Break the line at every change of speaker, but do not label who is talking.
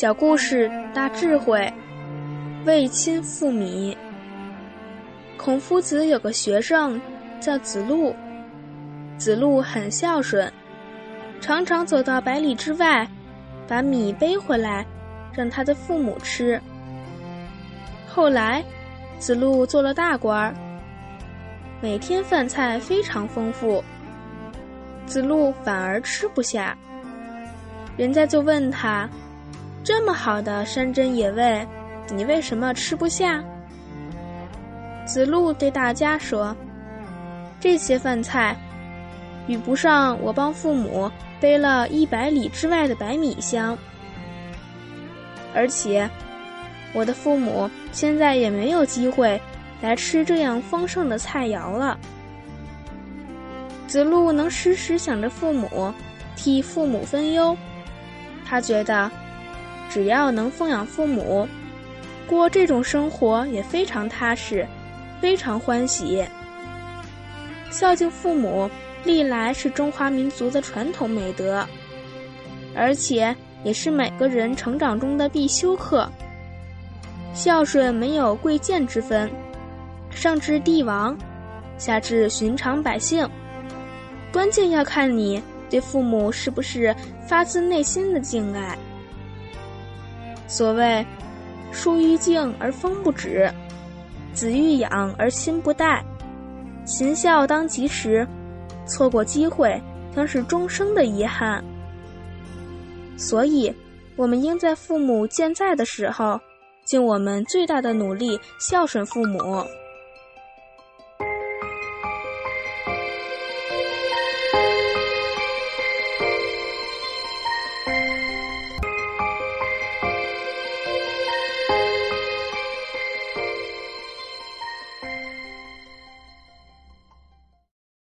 小故事大智慧，为亲复米。孔夫子有个学生叫子路，子路很孝顺，常常走到百里之外，把米背回来，让他的父母吃。后来，子路做了大官儿，每天饭菜非常丰富，子路反而吃不下。人家就问他。这么好的山珍野味，你为什么吃不下？子路对大家说：“这些饭菜，比不上我帮父母背了一百里之外的白米香。而且，我的父母现在也没有机会来吃这样丰盛的菜肴了。”子路能时时想着父母，替父母分忧，他觉得。只要能奉养父母，过这种生活也非常踏实，非常欢喜。孝敬父母历来是中华民族的传统美德，而且也是每个人成长中的必修课。孝顺没有贵贱之分，上至帝王，下至寻常百姓，关键要看你对父母是不是发自内心的敬爱。所谓“树欲静而风不止，子欲养而亲不待”，行孝当及时，错过机会将是终生的遗憾。所以，我们应在父母健在的时候，尽我们最大的努力孝顺父母。